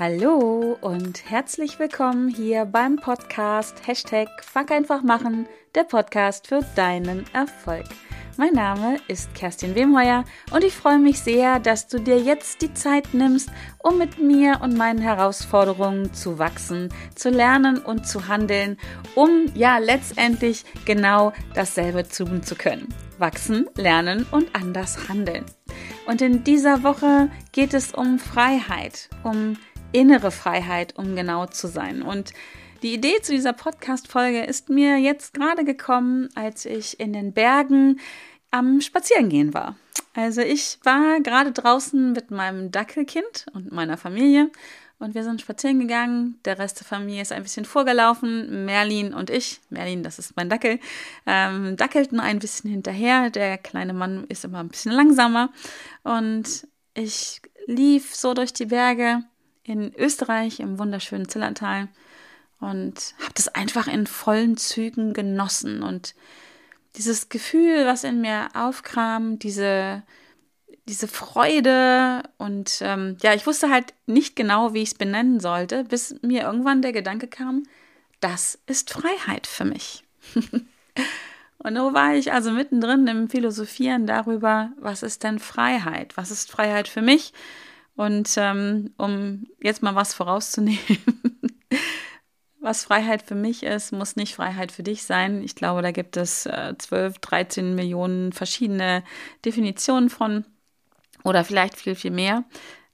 Hallo und herzlich willkommen hier beim Podcast Hashtag Fuck einfach machen, der Podcast für deinen Erfolg. Mein Name ist Kerstin Wemheuer und ich freue mich sehr, dass du dir jetzt die Zeit nimmst, um mit mir und meinen Herausforderungen zu wachsen, zu lernen und zu handeln, um ja letztendlich genau dasselbe tun zu können. Wachsen, lernen und anders handeln. Und in dieser Woche geht es um Freiheit, um innere Freiheit, um genau zu sein. Und die Idee zu dieser Podcast-Folge ist mir jetzt gerade gekommen, als ich in den Bergen am Spazierengehen war. Also ich war gerade draußen mit meinem Dackelkind und meiner Familie und wir sind spazieren gegangen. Der Rest der Familie ist ein bisschen vorgelaufen. Merlin und ich, Merlin, das ist mein Dackel, ähm, dackelten ein bisschen hinterher. Der kleine Mann ist immer ein bisschen langsamer und ich lief so durch die Berge in Österreich im wunderschönen Zillertal und habe das einfach in vollen Zügen genossen und dieses Gefühl, was in mir aufkam, diese diese Freude und ähm, ja, ich wusste halt nicht genau, wie ich es benennen sollte, bis mir irgendwann der Gedanke kam, das ist Freiheit für mich. und so war ich also mittendrin im Philosophieren darüber, was ist denn Freiheit? Was ist Freiheit für mich? Und ähm, um jetzt mal was vorauszunehmen, was Freiheit für mich ist, muss nicht Freiheit für dich sein. Ich glaube, da gibt es äh, 12, 13 Millionen verschiedene Definitionen von oder vielleicht viel, viel mehr.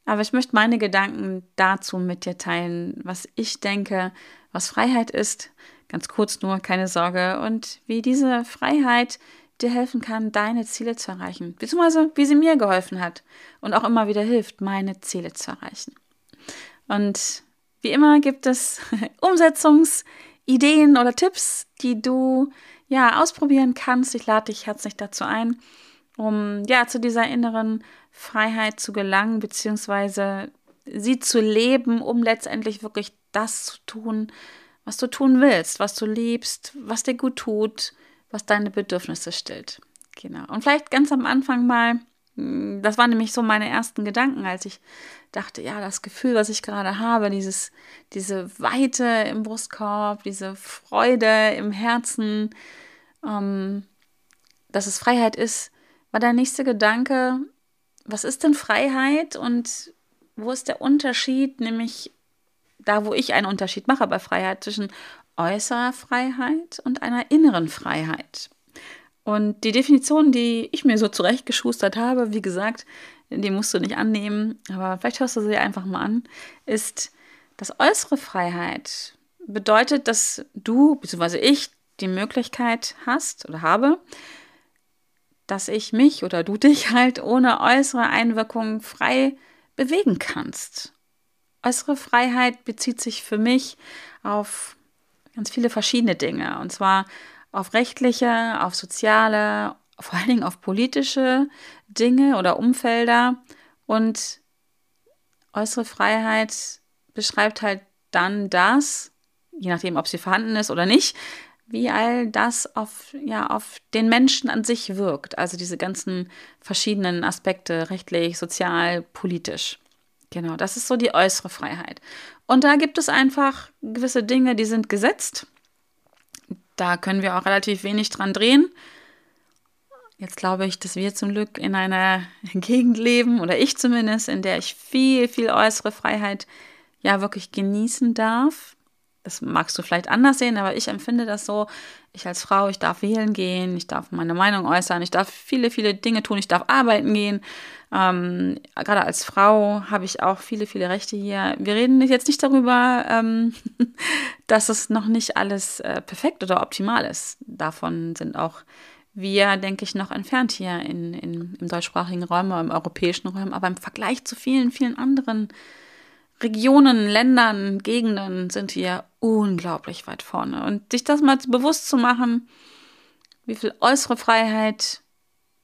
Aber ich möchte meine Gedanken dazu mit dir teilen, was ich denke, was Freiheit ist. Ganz kurz nur, keine Sorge. Und wie diese Freiheit dir helfen kann, deine Ziele zu erreichen. Beziehungsweise wie sie mir geholfen hat und auch immer wieder hilft, meine Ziele zu erreichen. Und wie immer gibt es Umsetzungsideen oder Tipps, die du ja ausprobieren kannst. Ich lade dich herzlich dazu ein, um ja zu dieser inneren Freiheit zu gelangen, beziehungsweise sie zu leben, um letztendlich wirklich das zu tun, was du tun willst, was du liebst, was dir gut tut, was deine Bedürfnisse stillt. Genau. Und vielleicht ganz am Anfang mal, hm, das waren nämlich so meine ersten Gedanken, als ich dachte, ja, das Gefühl, was ich gerade habe, dieses, diese Weite im Brustkorb, diese Freude im Herzen, ähm, dass es Freiheit ist, war der nächste Gedanke, was ist denn Freiheit und wo ist der Unterschied, nämlich da, wo ich einen Unterschied mache bei Freiheit zwischen äußerer Freiheit und einer inneren Freiheit. Und die Definition, die ich mir so zurechtgeschustert habe, wie gesagt, die musst du nicht annehmen, aber vielleicht hörst du sie einfach mal an, ist, dass äußere Freiheit bedeutet, dass du bzw. ich die Möglichkeit hast oder habe, dass ich mich oder du dich halt ohne äußere Einwirkung frei bewegen kannst. Äußere Freiheit bezieht sich für mich auf ganz viele verschiedene Dinge. Und zwar auf rechtliche, auf soziale, vor allen Dingen auf politische Dinge oder Umfelder. Und äußere Freiheit beschreibt halt dann das, je nachdem, ob sie vorhanden ist oder nicht, wie all das auf, ja, auf den Menschen an sich wirkt. Also diese ganzen verschiedenen Aspekte, rechtlich, sozial, politisch. Genau, das ist so die äußere Freiheit. Und da gibt es einfach gewisse Dinge, die sind gesetzt. Da können wir auch relativ wenig dran drehen. Jetzt glaube ich, dass wir zum Glück in einer Gegend leben, oder ich zumindest, in der ich viel, viel äußere Freiheit ja wirklich genießen darf das magst du vielleicht anders sehen, aber ich empfinde das so. Ich als Frau, ich darf wählen gehen, ich darf meine Meinung äußern, ich darf viele, viele Dinge tun, ich darf arbeiten gehen. Ähm, gerade als Frau habe ich auch viele, viele Rechte hier. Wir reden jetzt nicht darüber, ähm, dass es noch nicht alles äh, perfekt oder optimal ist. Davon sind auch wir, denke ich, noch entfernt hier in, in, im deutschsprachigen Raum, im europäischen Raum, aber im Vergleich zu vielen, vielen anderen Regionen, Ländern, Gegenden sind hier unglaublich weit vorne. Und sich das mal bewusst zu machen, wie viel äußere Freiheit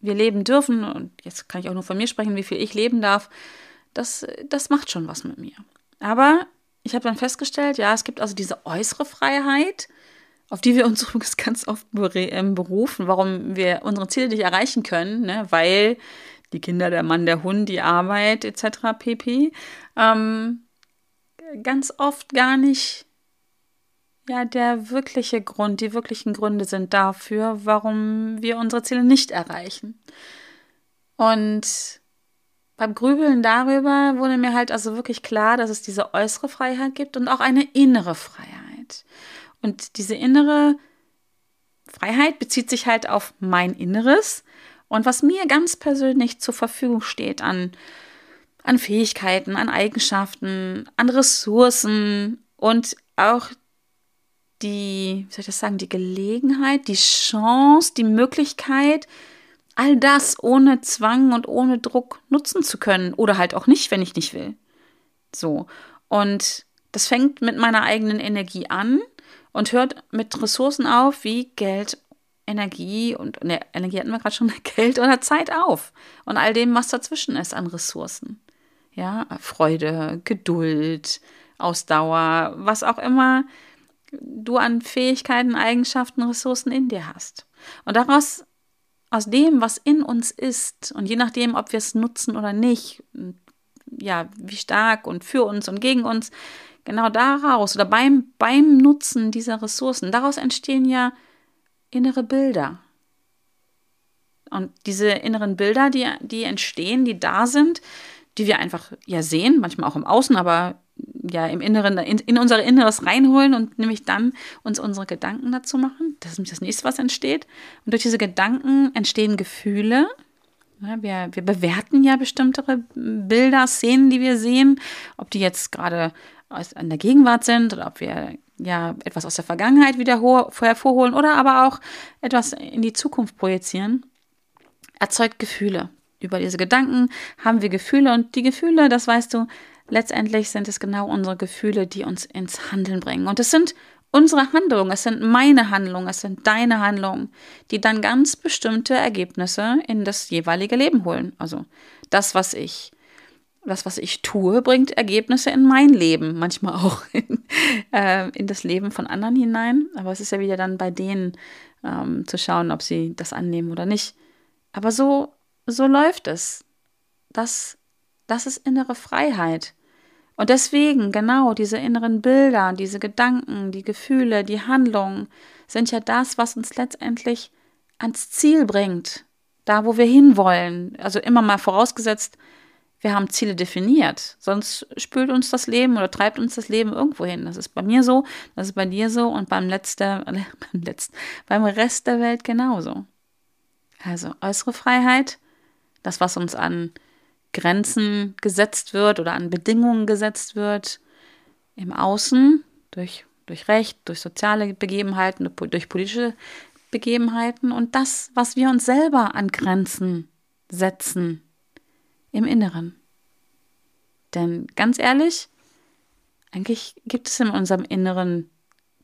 wir leben dürfen, und jetzt kann ich auch nur von mir sprechen, wie viel ich leben darf, das, das macht schon was mit mir. Aber ich habe dann festgestellt, ja, es gibt also diese äußere Freiheit, auf die wir uns übrigens ganz oft ähm, berufen, warum wir unsere Ziele nicht erreichen können, ne? weil die Kinder, der Mann, der Hund, die Arbeit etc. pp. Ähm, ganz oft gar nicht ja der wirkliche Grund, die wirklichen Gründe sind dafür, warum wir unsere Ziele nicht erreichen. Und beim Grübeln darüber wurde mir halt also wirklich klar, dass es diese äußere Freiheit gibt und auch eine innere Freiheit. Und diese innere Freiheit bezieht sich halt auf mein Inneres und was mir ganz persönlich zur Verfügung steht an, an Fähigkeiten, an Eigenschaften, an Ressourcen und auch die, wie soll ich das sagen, die Gelegenheit, die Chance, die Möglichkeit, all das ohne Zwang und ohne Druck nutzen zu können oder halt auch nicht, wenn ich nicht will. So. Und das fängt mit meiner eigenen Energie an und hört mit Ressourcen auf wie Geld, Energie und ne, Energie hatten wir gerade schon, Geld oder Zeit auf und all dem, was dazwischen ist an Ressourcen. Ja, Freude, Geduld, Ausdauer, was auch immer du an Fähigkeiten, Eigenschaften, Ressourcen in dir hast. Und daraus, aus dem, was in uns ist, und je nachdem, ob wir es nutzen oder nicht, ja, wie stark und für uns und gegen uns, genau daraus oder beim, beim Nutzen dieser Ressourcen, daraus entstehen ja innere Bilder. Und diese inneren Bilder, die, die entstehen, die da sind, die wir einfach ja sehen, manchmal auch im Außen, aber ja im Inneren, in, in unser Inneres reinholen und nämlich dann uns unsere Gedanken dazu machen. Das ist nämlich das nächste, was entsteht. Und durch diese Gedanken entstehen Gefühle. Ja, wir, wir bewerten ja bestimmte Bilder, Szenen, die wir sehen, ob die jetzt gerade in der Gegenwart sind oder ob wir ja etwas aus der Vergangenheit wieder hervorholen oder aber auch etwas in die Zukunft projizieren, erzeugt Gefühle. Über diese Gedanken haben wir Gefühle und die Gefühle, das weißt du, letztendlich sind es genau unsere Gefühle, die uns ins Handeln bringen. Und es sind unsere Handlungen, es sind meine Handlungen, es sind deine Handlungen, die dann ganz bestimmte Ergebnisse in das jeweilige Leben holen. Also das, was ich das, was ich tue, bringt Ergebnisse in mein Leben, manchmal auch in, äh, in das Leben von anderen hinein. Aber es ist ja wieder dann bei denen ähm, zu schauen, ob sie das annehmen oder nicht. Aber so, so läuft es. Das, das ist innere Freiheit. Und deswegen, genau, diese inneren Bilder, diese Gedanken, die Gefühle, die Handlungen sind ja das, was uns letztendlich ans Ziel bringt. Da, wo wir hinwollen. Also immer mal vorausgesetzt, wir haben Ziele definiert. Sonst spült uns das Leben oder treibt uns das Leben irgendwo hin. Das ist bei mir so, das ist bei dir so und beim, letzte, beim, letzten, beim Rest der Welt genauso. Also äußere Freiheit, das, was uns an Grenzen gesetzt wird oder an Bedingungen gesetzt wird, im Außen, durch, durch Recht, durch soziale Begebenheiten, durch politische Begebenheiten und das, was wir uns selber an Grenzen setzen im Inneren. Denn ganz ehrlich, eigentlich gibt es in unserem Inneren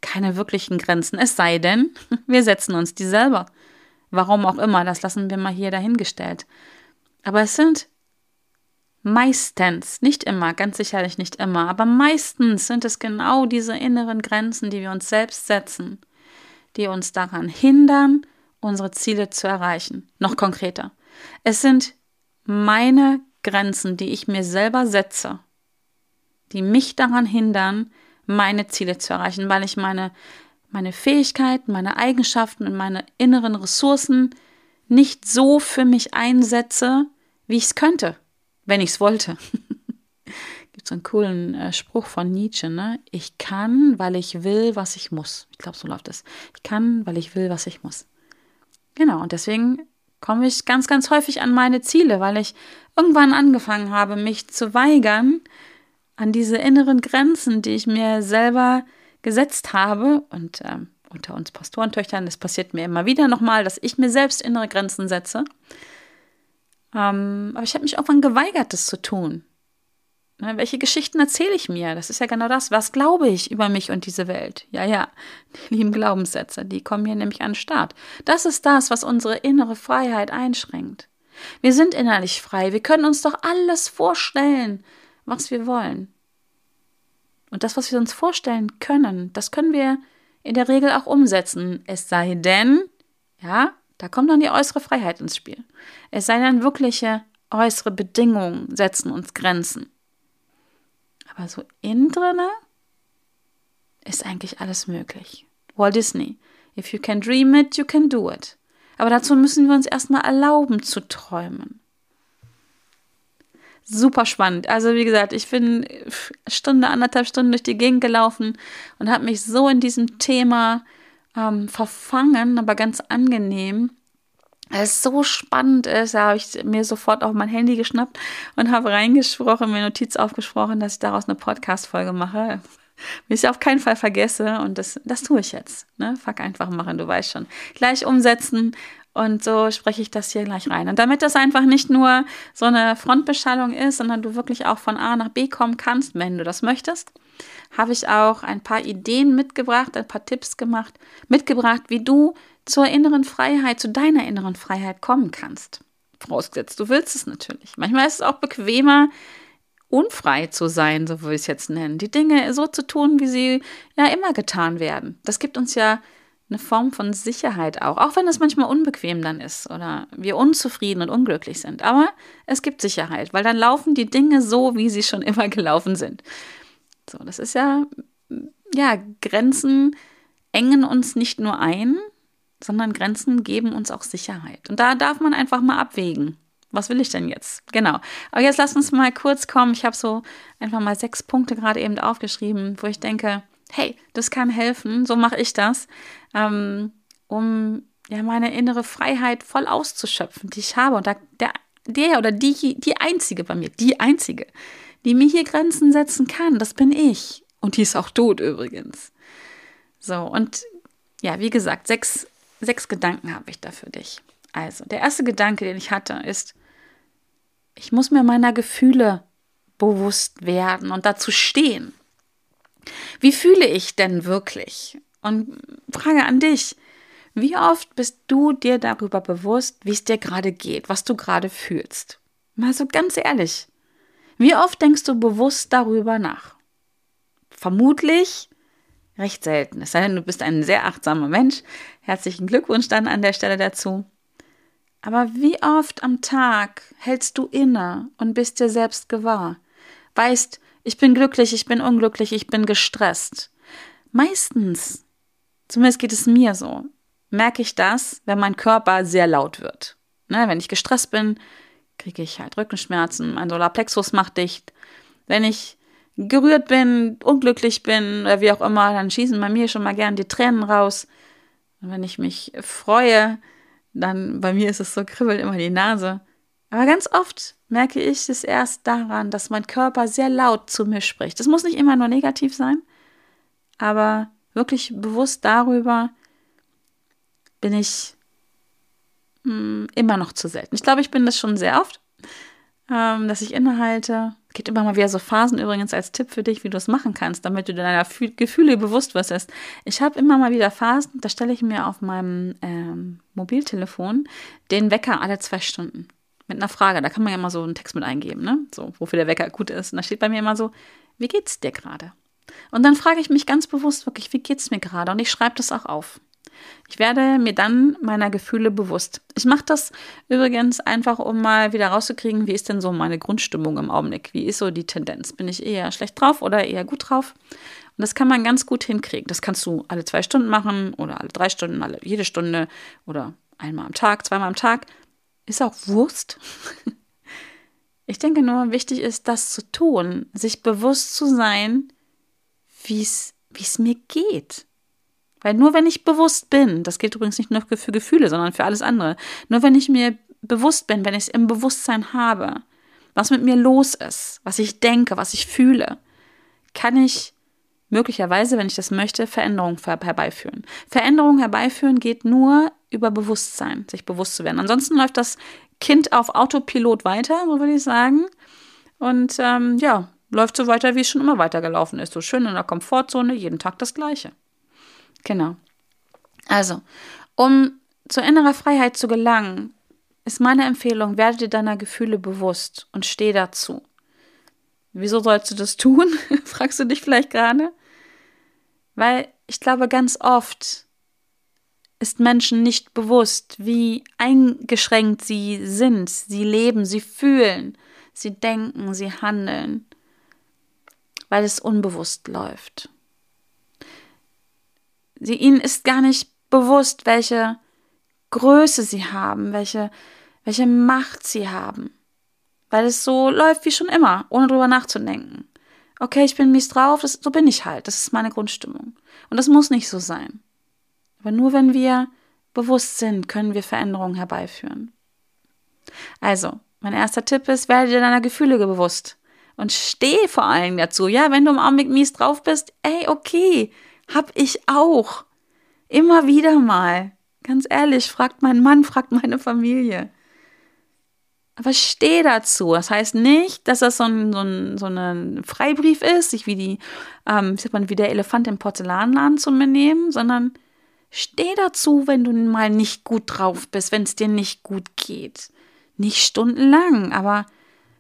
keine wirklichen Grenzen, es sei denn, wir setzen uns die selber. Warum auch immer, das lassen wir mal hier dahingestellt. Aber es sind meistens, nicht immer, ganz sicherlich nicht immer, aber meistens sind es genau diese inneren Grenzen, die wir uns selbst setzen, die uns daran hindern, unsere Ziele zu erreichen. Noch konkreter. Es sind meine Grenzen, die ich mir selber setze, die mich daran hindern, meine Ziele zu erreichen, weil ich meine, meine Fähigkeiten, meine Eigenschaften und meine inneren Ressourcen nicht so für mich einsetze, wie ich es könnte, wenn ich es wollte. Gibt so einen coolen äh, Spruch von Nietzsche, ne? Ich kann, weil ich will, was ich muss. Ich glaube, so läuft es. Ich kann, weil ich will, was ich muss. Genau, und deswegen komme ich ganz, ganz häufig an meine Ziele, weil ich irgendwann angefangen habe, mich zu weigern an diese inneren Grenzen, die ich mir selber gesetzt habe. Und äh, unter uns Pastorentöchtern, das passiert mir immer wieder nochmal, dass ich mir selbst innere Grenzen setze. Ähm, aber ich habe mich irgendwann geweigert, das zu tun. Ne, welche Geschichten erzähle ich mir? Das ist ja genau das. Was glaube ich über mich und diese Welt? Ja, ja, die lieben Glaubenssätze, die kommen hier nämlich an den Start. Das ist das, was unsere innere Freiheit einschränkt. Wir sind innerlich frei. Wir können uns doch alles vorstellen, was wir wollen. Und das, was wir uns vorstellen können, das können wir in der Regel auch umsetzen. Es sei denn, ja, da kommt dann die äußere Freiheit ins Spiel. Es sei denn, wirkliche äußere Bedingungen setzen uns Grenzen. Aber so innen drinne ist eigentlich alles möglich. Walt Disney. If you can dream it, you can do it. Aber dazu müssen wir uns erstmal erlauben zu träumen. Super spannend. Also wie gesagt, ich bin Stunde, anderthalb Stunden durch die Gegend gelaufen und habe mich so in diesem Thema ähm, verfangen, aber ganz angenehm. Es so spannend ist, da habe ich mir sofort auch mein Handy geschnappt und habe reingesprochen, mir Notiz aufgesprochen, dass ich daraus eine Podcast-Folge mache. Wie ich auf keinen Fall vergesse und das, das tue ich jetzt. Ne? Fuck einfach machen, du weißt schon. Gleich umsetzen und so spreche ich das hier gleich rein. Und damit das einfach nicht nur so eine Frontbeschallung ist, sondern du wirklich auch von A nach B kommen kannst, wenn du das möchtest, habe ich auch ein paar Ideen mitgebracht, ein paar Tipps gemacht, mitgebracht, wie du zur inneren Freiheit, zu deiner inneren Freiheit kommen kannst. Vorausgesetzt, du willst es natürlich. Manchmal ist es auch bequemer, unfrei zu sein, so würde ich es jetzt nennen. Die Dinge so zu tun, wie sie ja immer getan werden. Das gibt uns ja eine Form von Sicherheit auch, auch wenn es manchmal unbequem dann ist oder wir unzufrieden und unglücklich sind. Aber es gibt Sicherheit, weil dann laufen die Dinge so, wie sie schon immer gelaufen sind. So, das ist ja, ja, Grenzen engen uns nicht nur ein, sondern Grenzen geben uns auch Sicherheit. Und da darf man einfach mal abwägen was will ich denn jetzt? Genau. Aber jetzt lass uns mal kurz kommen. Ich habe so einfach mal sechs Punkte gerade eben aufgeschrieben, wo ich denke, hey, das kann helfen, so mache ich das, ähm, um ja meine innere Freiheit voll auszuschöpfen, die ich habe. Und da, der, der oder die, die einzige bei mir, die einzige, die mir hier Grenzen setzen kann, das bin ich. Und die ist auch tot übrigens. So, und ja, wie gesagt, sechs, sechs Gedanken habe ich da für dich. Also, der erste Gedanke, den ich hatte, ist, ich muss mir meiner Gefühle bewusst werden und dazu stehen. Wie fühle ich denn wirklich? Und Frage an dich, wie oft bist du dir darüber bewusst, wie es dir gerade geht, was du gerade fühlst? Mal so ganz ehrlich. Wie oft denkst du bewusst darüber nach? Vermutlich recht selten. Es sei denn, du bist ein sehr achtsamer Mensch. Herzlichen Glückwunsch dann an der Stelle dazu. Aber wie oft am Tag hältst du inne und bist dir selbst gewahr? Weißt, ich bin glücklich, ich bin unglücklich, ich bin gestresst. Meistens, zumindest geht es mir so, merke ich das, wenn mein Körper sehr laut wird. Ne, wenn ich gestresst bin, kriege ich halt Rückenschmerzen, mein Solarplexus macht dicht. Wenn ich gerührt bin, unglücklich bin oder wie auch immer, dann schießen bei mir schon mal gern die Tränen raus. Und wenn ich mich freue, dann bei mir ist es so, kribbelt immer die Nase. Aber ganz oft merke ich es erst daran, dass mein Körper sehr laut zu mir spricht. Das muss nicht immer nur negativ sein, aber wirklich bewusst darüber bin ich hm, immer noch zu selten. Ich glaube, ich bin das schon sehr oft, ähm, dass ich innehalte. Es gibt immer mal wieder so Phasen übrigens als Tipp für dich, wie du es machen kannst, damit du deiner Gefühle bewusst wirst. Ich habe immer mal wieder Phasen, da stelle ich mir auf meinem ähm, Mobiltelefon den Wecker alle zwei Stunden. Mit einer Frage. Da kann man ja mal so einen Text mit eingeben, ne? So, wofür der Wecker gut ist. Und da steht bei mir immer so, wie geht's dir gerade? Und dann frage ich mich ganz bewusst wirklich, wie geht's mir gerade? Und ich schreibe das auch auf. Ich werde mir dann meiner Gefühle bewusst. Ich mache das übrigens einfach, um mal wieder rauszukriegen, wie ist denn so meine Grundstimmung im Augenblick? Wie ist so die Tendenz? Bin ich eher schlecht drauf oder eher gut drauf? Und das kann man ganz gut hinkriegen. Das kannst du alle zwei Stunden machen oder alle drei Stunden, alle, jede Stunde oder einmal am Tag, zweimal am Tag. Ist auch Wurst. Ich denke nur, wichtig ist, das zu tun, sich bewusst zu sein, wie es mir geht. Weil nur wenn ich bewusst bin, das gilt übrigens nicht nur für Gefühle, sondern für alles andere, nur wenn ich mir bewusst bin, wenn ich es im Bewusstsein habe, was mit mir los ist, was ich denke, was ich fühle, kann ich möglicherweise, wenn ich das möchte, Veränderungen herbeiführen. Veränderungen herbeiführen geht nur über Bewusstsein, sich bewusst zu werden. Ansonsten läuft das Kind auf Autopilot weiter, so würde ich sagen. Und ähm, ja, läuft so weiter, wie es schon immer weitergelaufen ist. So schön in der Komfortzone, jeden Tag das Gleiche. Genau. Also, um zur innerer Freiheit zu gelangen, ist meine Empfehlung, werde dir deiner Gefühle bewusst und steh dazu. Wieso sollst du das tun? fragst du dich vielleicht gerade. Weil ich glaube, ganz oft ist Menschen nicht bewusst, wie eingeschränkt sie sind. Sie leben, sie fühlen, sie denken, sie handeln. weil es unbewusst läuft. Sie, ihnen ist gar nicht bewusst, welche Größe sie haben, welche, welche Macht sie haben. Weil es so läuft wie schon immer, ohne drüber nachzudenken. Okay, ich bin mies drauf, das, so bin ich halt. Das ist meine Grundstimmung. Und das muss nicht so sein. Aber nur wenn wir bewusst sind, können wir Veränderungen herbeiführen. Also, mein erster Tipp ist, werde dir deiner Gefühle bewusst. Und steh vor allem dazu. Ja, wenn du im Augenblick mies drauf bist, ey, okay, hab ich auch. Immer wieder mal. Ganz ehrlich, fragt mein Mann, fragt meine Familie. Aber steh dazu. Das heißt nicht, dass das so ein, so ein, so ein Freibrief ist, sich wie die, ähm, wie sagt man, wie der Elefant im Porzellanladen zu mir nehmen, sondern steh dazu, wenn du mal nicht gut drauf bist, wenn es dir nicht gut geht. Nicht stundenlang, aber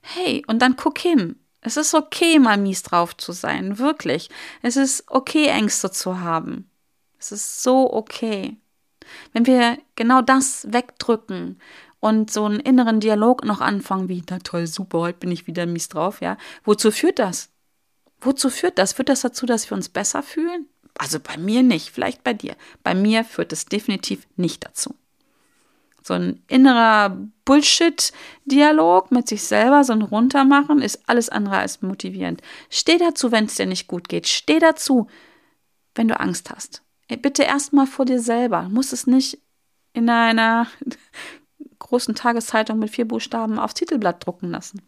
hey, und dann guck hin. Es ist okay, mal mies drauf zu sein, wirklich. Es ist okay, Ängste zu haben. Es ist so okay. Wenn wir genau das wegdrücken und so einen inneren Dialog noch anfangen, wie, na toll, super, heute bin ich wieder mies drauf, ja. Wozu führt das? Wozu führt das? Führt das dazu, dass wir uns besser fühlen? Also bei mir nicht, vielleicht bei dir. Bei mir führt es definitiv nicht dazu. So ein innerer Bullshit-Dialog mit sich selber, so ein Runtermachen, ist alles andere als motivierend. Steh dazu, wenn es dir nicht gut geht. Steh dazu, wenn du Angst hast. Bitte erstmal vor dir selber. Du musst es nicht in einer großen Tageszeitung mit vier Buchstaben aufs Titelblatt drucken lassen.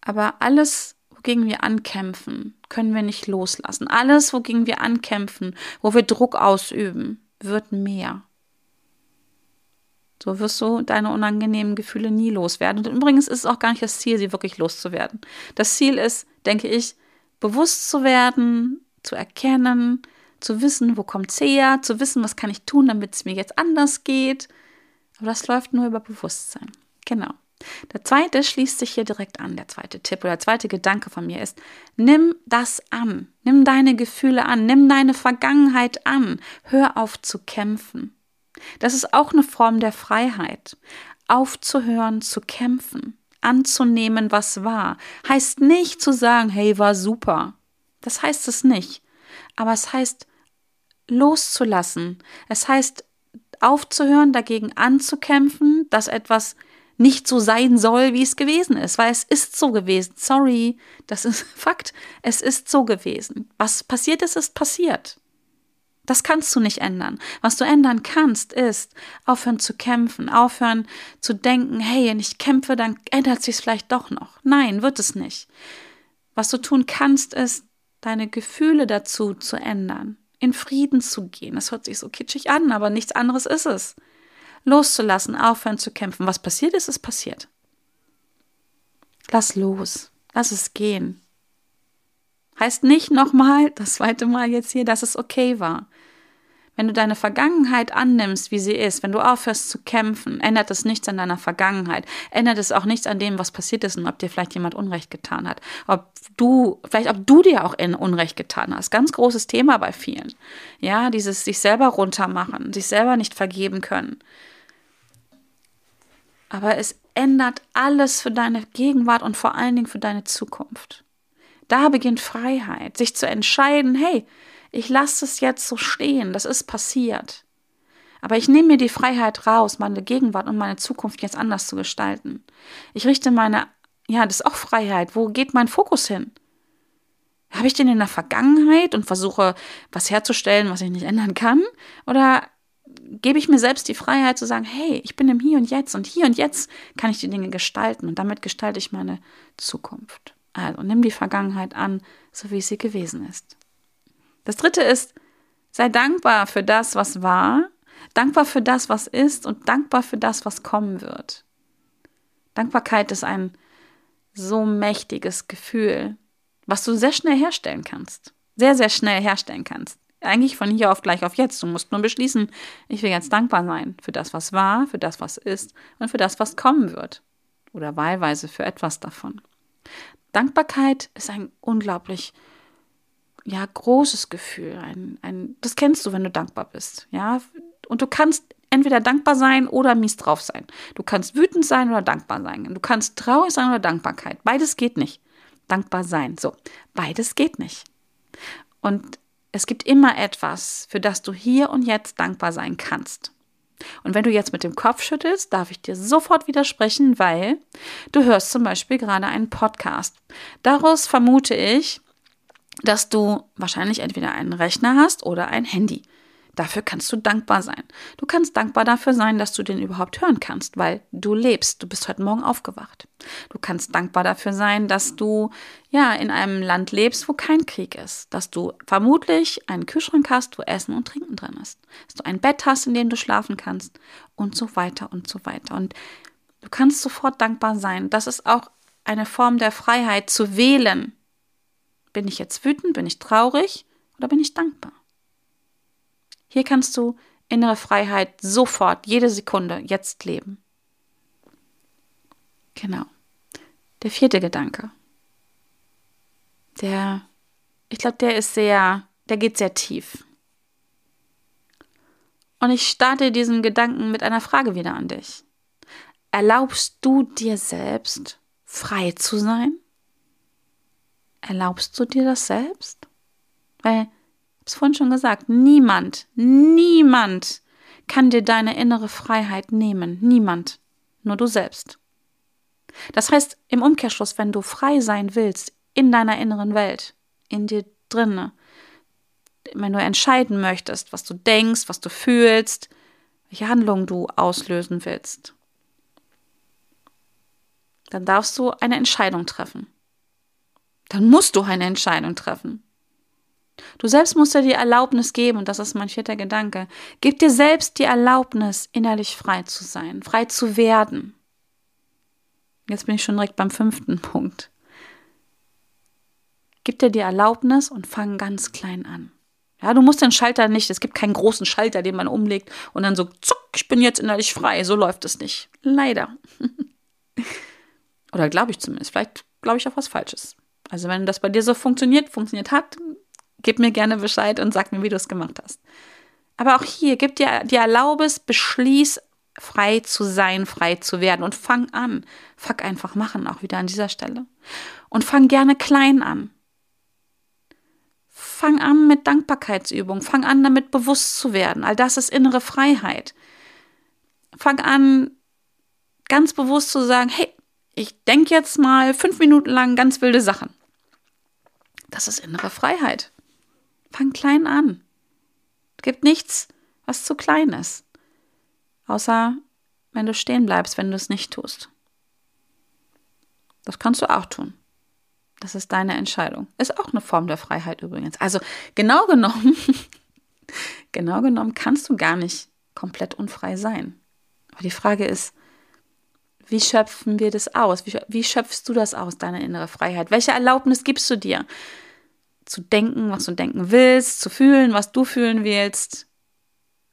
Aber alles, wogegen wir ankämpfen, können wir nicht loslassen. Alles, wogegen wir ankämpfen, wo wir Druck ausüben, wird mehr. So wirst du deine unangenehmen Gefühle nie loswerden. Und übrigens ist es auch gar nicht das Ziel, sie wirklich loszuwerden. Das Ziel ist, denke ich, bewusst zu werden, zu erkennen, zu wissen, wo kommt es her, zu wissen, was kann ich tun, damit es mir jetzt anders geht. Aber das läuft nur über Bewusstsein. Genau. Der zweite schließt sich hier direkt an, der zweite Tipp oder der zweite Gedanke von mir ist, nimm das an, nimm deine Gefühle an, nimm deine Vergangenheit an, hör auf zu kämpfen. Das ist auch eine Form der Freiheit, aufzuhören zu kämpfen, anzunehmen, was war, heißt nicht zu sagen, hey, war super. Das heißt es nicht. Aber es heißt loszulassen. Es heißt aufzuhören, dagegen anzukämpfen, dass etwas nicht so sein soll, wie es gewesen ist, weil es ist so gewesen. Sorry, das ist Fakt. Es ist so gewesen. Was passiert ist, ist passiert. Das kannst du nicht ändern. Was du ändern kannst, ist aufhören zu kämpfen, aufhören zu denken, hey, wenn ich kämpfe, dann ändert sich es vielleicht doch noch. Nein, wird es nicht. Was du tun kannst, ist, deine Gefühle dazu zu ändern, in Frieden zu gehen. Das hört sich so kitschig an, aber nichts anderes ist es. Loszulassen, aufhören zu kämpfen. Was passiert ist, ist passiert. Lass los. Lass es gehen. Heißt nicht nochmal, das zweite Mal jetzt hier, dass es okay war. Wenn du deine Vergangenheit annimmst, wie sie ist, wenn du aufhörst zu kämpfen, ändert es nichts an deiner Vergangenheit, ändert es auch nichts an dem, was passiert ist und ob dir vielleicht jemand Unrecht getan hat. Ob du, vielleicht ob du dir auch in Unrecht getan hast. Ganz großes Thema bei vielen. Ja, dieses sich selber runtermachen, sich selber nicht vergeben können. Aber es ändert alles für deine Gegenwart und vor allen Dingen für deine Zukunft. Da beginnt Freiheit, sich zu entscheiden, hey, ich lasse es jetzt so stehen, das ist passiert. Aber ich nehme mir die Freiheit raus, meine Gegenwart und meine Zukunft jetzt anders zu gestalten. Ich richte meine, ja, das ist auch Freiheit. Wo geht mein Fokus hin? Habe ich den in der Vergangenheit und versuche, was herzustellen, was ich nicht ändern kann? Oder gebe ich mir selbst die Freiheit zu sagen, hey, ich bin im Hier und Jetzt und hier und jetzt kann ich die Dinge gestalten und damit gestalte ich meine Zukunft. Also nimm die Vergangenheit an, so wie sie gewesen ist. Das dritte ist, sei dankbar für das, was war, dankbar für das, was ist und dankbar für das, was kommen wird. Dankbarkeit ist ein so mächtiges Gefühl, was du sehr schnell herstellen kannst. Sehr, sehr schnell herstellen kannst. Eigentlich von hier auf gleich auf jetzt. Du musst nur beschließen, ich will jetzt dankbar sein für das, was war, für das, was ist und für das, was kommen wird. Oder wahlweise für etwas davon. Dankbarkeit ist ein unglaublich ja, großes Gefühl. Ein, ein, das kennst du, wenn du dankbar bist. Ja, und du kannst entweder dankbar sein oder mies drauf sein. Du kannst wütend sein oder dankbar sein. Du kannst traurig sein oder Dankbarkeit. Beides geht nicht. dankbar sein. So, beides geht nicht. Und es gibt immer etwas, für das du hier und jetzt dankbar sein kannst. Und wenn du jetzt mit dem Kopf schüttelst, darf ich dir sofort widersprechen, weil du hörst zum Beispiel gerade einen Podcast. Daraus vermute ich, dass du wahrscheinlich entweder einen Rechner hast oder ein Handy. Dafür kannst du dankbar sein. Du kannst dankbar dafür sein, dass du den überhaupt hören kannst, weil du lebst. Du bist heute Morgen aufgewacht. Du kannst dankbar dafür sein, dass du ja in einem Land lebst, wo kein Krieg ist, dass du vermutlich einen Kühlschrank hast, wo Essen und Trinken drin ist, dass du ein Bett hast, in dem du schlafen kannst und so weiter und so weiter. Und du kannst sofort dankbar sein. Das ist auch eine Form der Freiheit zu wählen. Bin ich jetzt wütend, bin ich traurig oder bin ich dankbar? Hier kannst du innere Freiheit sofort, jede Sekunde, jetzt leben. Genau. Der vierte Gedanke. Der, ich glaube, der ist sehr, der geht sehr tief. Und ich starte diesen Gedanken mit einer Frage wieder an dich. Erlaubst du dir selbst, frei zu sein? Erlaubst du dir das selbst? Weil es vorhin schon gesagt, niemand, niemand kann dir deine innere Freiheit nehmen. Niemand. Nur du selbst. Das heißt, im Umkehrschluss, wenn du frei sein willst in deiner inneren Welt, in dir drinne, wenn du entscheiden möchtest, was du denkst, was du fühlst, welche Handlung du auslösen willst, dann darfst du eine Entscheidung treffen. Dann musst du eine Entscheidung treffen. Du selbst musst dir die Erlaubnis geben, und das ist mein vierter Gedanke. Gib dir selbst die Erlaubnis, innerlich frei zu sein, frei zu werden. Jetzt bin ich schon direkt beim fünften Punkt. Gib dir die Erlaubnis und fang ganz klein an. Ja, du musst den Schalter nicht, es gibt keinen großen Schalter, den man umlegt und dann so, zuck, ich bin jetzt innerlich frei. So läuft es nicht. Leider. Oder glaube ich zumindest. Vielleicht glaube ich auch was Falsches. Also wenn das bei dir so funktioniert, funktioniert hat, Gib mir gerne Bescheid und sag mir, wie du es gemacht hast. Aber auch hier, gib dir die Erlaubnis, beschließ, frei zu sein, frei zu werden und fang an. Fuck einfach machen, auch wieder an dieser Stelle. Und fang gerne klein an. Fang an mit Dankbarkeitsübungen. Fang an, damit bewusst zu werden. All das ist innere Freiheit. Fang an, ganz bewusst zu sagen, hey, ich denke jetzt mal fünf Minuten lang ganz wilde Sachen. Das ist innere Freiheit. Fang klein an. Es gibt nichts, was zu klein ist. Außer wenn du stehen bleibst, wenn du es nicht tust. Das kannst du auch tun. Das ist deine Entscheidung. Ist auch eine Form der Freiheit übrigens. Also genau genommen, genau genommen kannst du gar nicht komplett unfrei sein. Aber die Frage ist, wie schöpfen wir das aus? Wie, wie schöpfst du das aus, deine innere Freiheit? Welche Erlaubnis gibst du dir? Zu denken, was du denken willst, zu fühlen, was du fühlen willst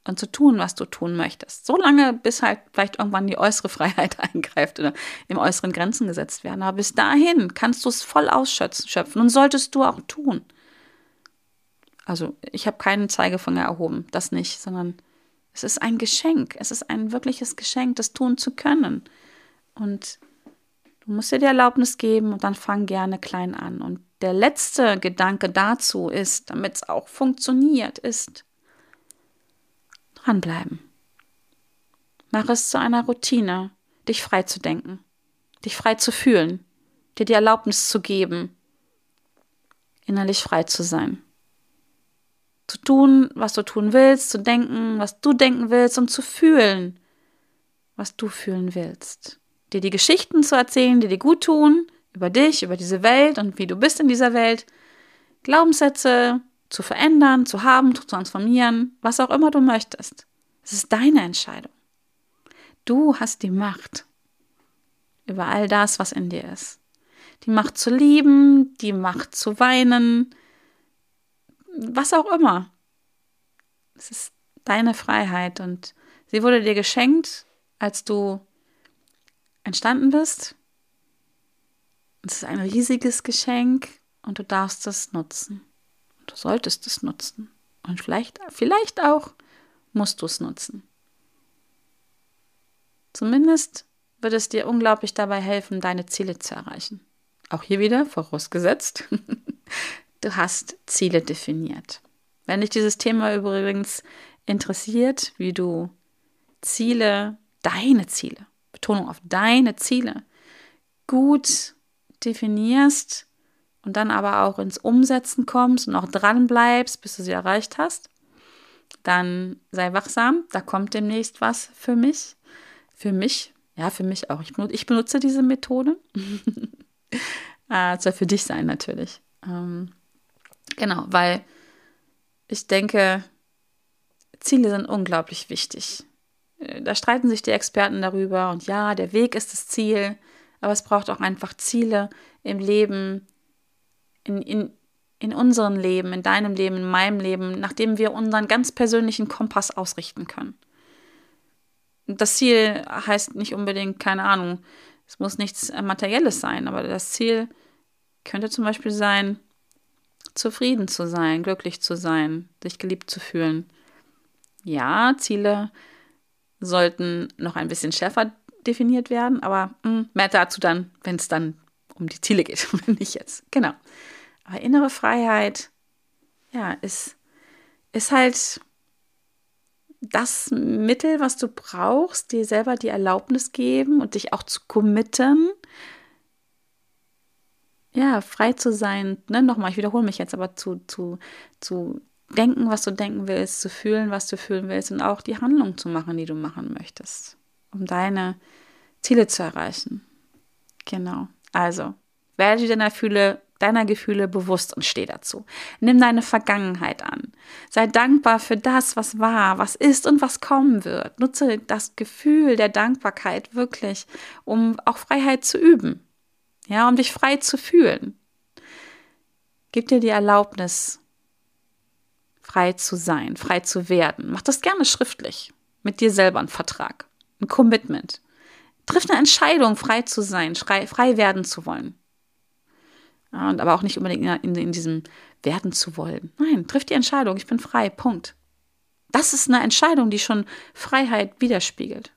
und zu tun, was du tun möchtest. So lange, bis halt vielleicht irgendwann die äußere Freiheit eingreift oder im äußeren Grenzen gesetzt werden. Aber bis dahin kannst du es voll ausschöpfen und solltest du auch tun. Also ich habe keinen Zeigefinger erhoben, das nicht, sondern es ist ein Geschenk. Es ist ein wirkliches Geschenk, das tun zu können. Und du musst dir die Erlaubnis geben und dann fang gerne klein an. Und der letzte Gedanke dazu ist, damit es auch funktioniert, ist dranbleiben. Mach es zu einer Routine, dich frei zu denken, dich frei zu fühlen, dir die Erlaubnis zu geben, innerlich frei zu sein. Zu tun, was du tun willst, zu denken, was du denken willst und zu fühlen, was du fühlen willst. Dir die Geschichten zu erzählen, die dir gut tun, über dich, über diese Welt und wie du bist in dieser Welt, Glaubenssätze zu verändern, zu haben, zu transformieren, was auch immer du möchtest. Es ist deine Entscheidung. Du hast die Macht über all das, was in dir ist. Die Macht zu lieben, die Macht zu weinen, was auch immer. Es ist deine Freiheit und sie wurde dir geschenkt, als du entstanden bist es ist ein riesiges Geschenk und du darfst es nutzen. Du solltest es nutzen. Und vielleicht, vielleicht auch musst du es nutzen. Zumindest wird es dir unglaublich dabei helfen, deine Ziele zu erreichen. auch hier wieder vorausgesetzt, du hast Ziele definiert. Wenn dich dieses Thema übrigens interessiert, wie du Ziele, deine Ziele, Betonung auf deine Ziele, gut definierst und dann aber auch ins Umsetzen kommst und auch dran bleibst, bis du sie erreicht hast, dann sei wachsam, da kommt demnächst was für mich. Für mich, ja, für mich auch. Ich benutze, ich benutze diese Methode. äh, soll für dich sein, natürlich. Ähm, genau, weil ich denke, Ziele sind unglaublich wichtig. Äh, da streiten sich die Experten darüber und ja, der Weg ist das Ziel, aber es braucht auch einfach Ziele im Leben, in, in, in unserem Leben, in deinem Leben, in meinem Leben, nachdem wir unseren ganz persönlichen Kompass ausrichten können. Das Ziel heißt nicht unbedingt, keine Ahnung, es muss nichts Materielles sein, aber das Ziel könnte zum Beispiel sein, zufrieden zu sein, glücklich zu sein, sich geliebt zu fühlen. Ja, Ziele sollten noch ein bisschen schärfer definiert werden, aber mh, hm, mehr dazu dann, wenn es dann um die Ziele geht, nicht jetzt. Genau. Aber innere Freiheit, ja, ist, ist halt das Mittel, was du brauchst, dir selber die Erlaubnis geben und dich auch zu committen, ja, frei zu sein, ne, nochmal, ich wiederhole mich jetzt, aber zu, zu, zu denken, was du denken willst, zu fühlen, was du fühlen willst und auch die Handlung zu machen, die du machen möchtest, um deine Ziele zu erreichen. Genau. Also, werde deiner Gefühle, deiner Gefühle bewusst und steh dazu. Nimm deine Vergangenheit an. Sei dankbar für das, was war, was ist und was kommen wird. Nutze das Gefühl der Dankbarkeit wirklich, um auch Freiheit zu üben. Ja, um dich frei zu fühlen. Gib dir die Erlaubnis, frei zu sein, frei zu werden. Mach das gerne schriftlich. Mit dir selber ein Vertrag, ein Commitment. Triff eine Entscheidung, frei zu sein, frei, frei werden zu wollen. Und aber auch nicht unbedingt in, in diesem werden zu wollen. Nein, triff die Entscheidung, ich bin frei, Punkt. Das ist eine Entscheidung, die schon Freiheit widerspiegelt.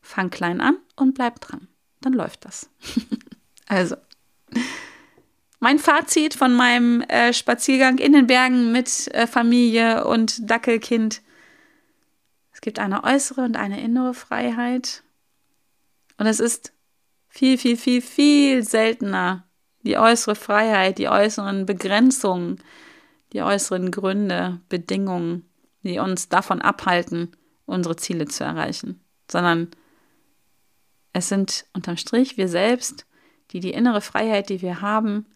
Fang klein an und bleib dran. Dann läuft das. also, mein Fazit von meinem äh, Spaziergang in den Bergen mit äh, Familie und Dackelkind. Es gibt eine äußere und eine innere Freiheit. Und es ist viel, viel, viel, viel seltener die äußere Freiheit, die äußeren Begrenzungen, die äußeren Gründe, Bedingungen, die uns davon abhalten, unsere Ziele zu erreichen, sondern es sind unterm Strich wir selbst, die die innere Freiheit, die wir haben,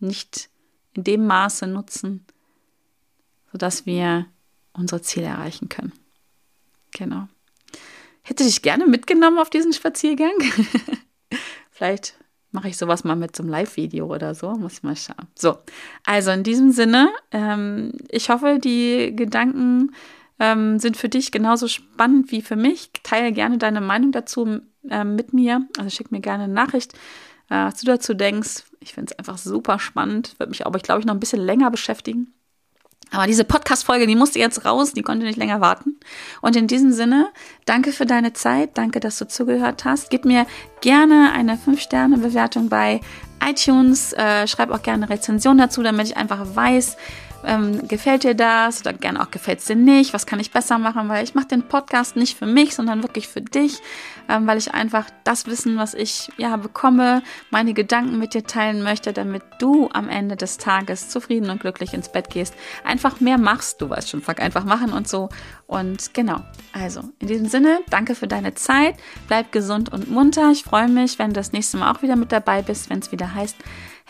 nicht in dem Maße nutzen, sodass wir unsere Ziele erreichen können. Genau. Hätte dich gerne mitgenommen auf diesen Spaziergang. Vielleicht mache ich sowas mal mit so einem Live-Video oder so. Muss ich mal schauen. So, also in diesem Sinne, ähm, ich hoffe, die Gedanken ähm, sind für dich genauso spannend wie für mich. Teile gerne deine Meinung dazu äh, mit mir. Also schick mir gerne eine Nachricht, äh, was du dazu denkst. Ich finde es einfach super spannend. Wird mich aber, ich glaube ich, noch ein bisschen länger beschäftigen. Aber diese Podcast-Folge, die musste jetzt raus, die konnte nicht länger warten. Und in diesem Sinne, danke für deine Zeit, danke, dass du zugehört hast. Gib mir gerne eine 5-Sterne-Bewertung bei iTunes, äh, schreib auch gerne eine Rezension dazu, damit ich einfach weiß, ähm, gefällt dir das oder gerne auch gefällt es dir nicht? Was kann ich besser machen? Weil ich mache den Podcast nicht für mich, sondern wirklich für dich, ähm, weil ich einfach das Wissen, was ich ja bekomme, meine Gedanken mit dir teilen möchte, damit du am Ende des Tages zufrieden und glücklich ins Bett gehst. Einfach mehr machst, du weißt schon, fuck, einfach machen und so. Und genau, also in diesem Sinne, danke für deine Zeit, bleib gesund und munter. Ich freue mich, wenn du das nächste Mal auch wieder mit dabei bist, wenn es wieder heißt,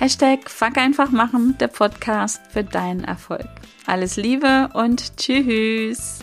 Hashtag Fuck einfach machen, der Podcast für deinen Erfolg. Alles Liebe und tschüss.